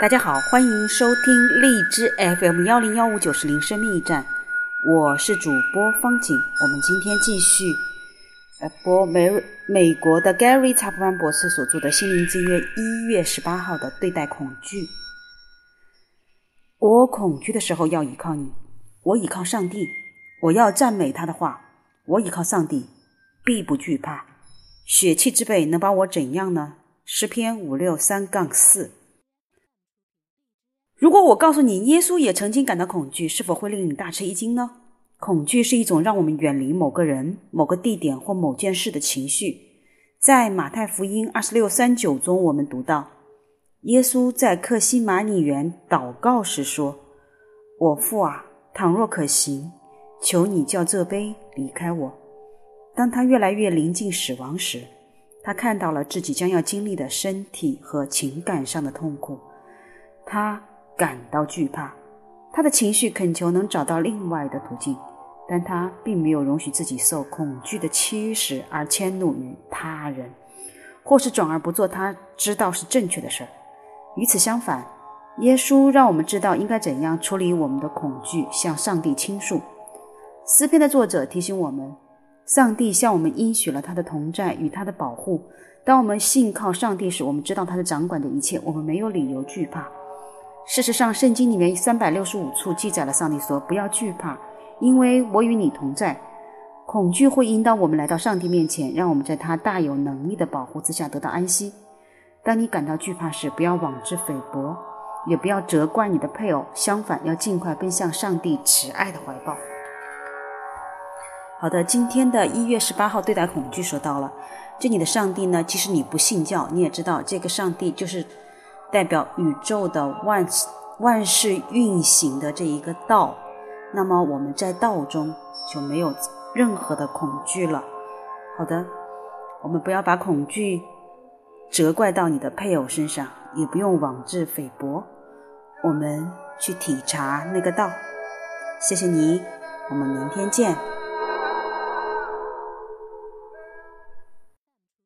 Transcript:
大家好，欢迎收听荔枝 FM 幺零幺五九四零生命驿站，我是主播方景。我们今天继续呃播美美国的 Gary Chapman 博士所著的《心灵之约》一月十八号的对待恐惧。我恐惧的时候要依靠你，我依靠上帝，我要赞美他的话，我依靠上帝，必不惧怕。血气之辈能把我怎样呢？诗篇五六三杠四。如果我告诉你，耶稣也曾经感到恐惧，是否会令你大吃一惊呢？恐惧是一种让我们远离某个人、某个地点或某件事的情绪。在马太福音二十六三九中，我们读到，耶稣在克西马尼园祷告时说：“我父啊，倘若可行，求你叫这杯离开我。”当他越来越临近死亡时，他看到了自己将要经历的身体和情感上的痛苦，他。感到惧怕，他的情绪恳求能找到另外的途径，但他并没有容许自己受恐惧的驱使而迁怒于他人，或是转而不做他知道是正确的事儿。与此相反，耶稣让我们知道应该怎样处理我们的恐惧，向上帝倾诉。诗篇的作者提醒我们，上帝向我们应许了他的同在与他的保护。当我们信靠上帝时，我们知道他是掌管着一切，我们没有理由惧怕。事实上，圣经里面三百六十五处记载了上帝说：“不要惧怕，因为我与你同在。”恐惧会引导我们来到上帝面前，让我们在他大有能力的保护之下得到安息。当你感到惧怕时，不要妄自菲薄，也不要责怪你的配偶，相反，要尽快奔向上帝慈爱的怀抱。好的，今天的一月十八号对待恐惧说到了，这里的上帝呢，即使你不信教，你也知道这个上帝就是。代表宇宙的万万事运行的这一个道，那么我们在道中就没有任何的恐惧了。好的，我们不要把恐惧责怪到你的配偶身上，也不用妄自菲薄。我们去体察那个道。谢谢你，我们明天见。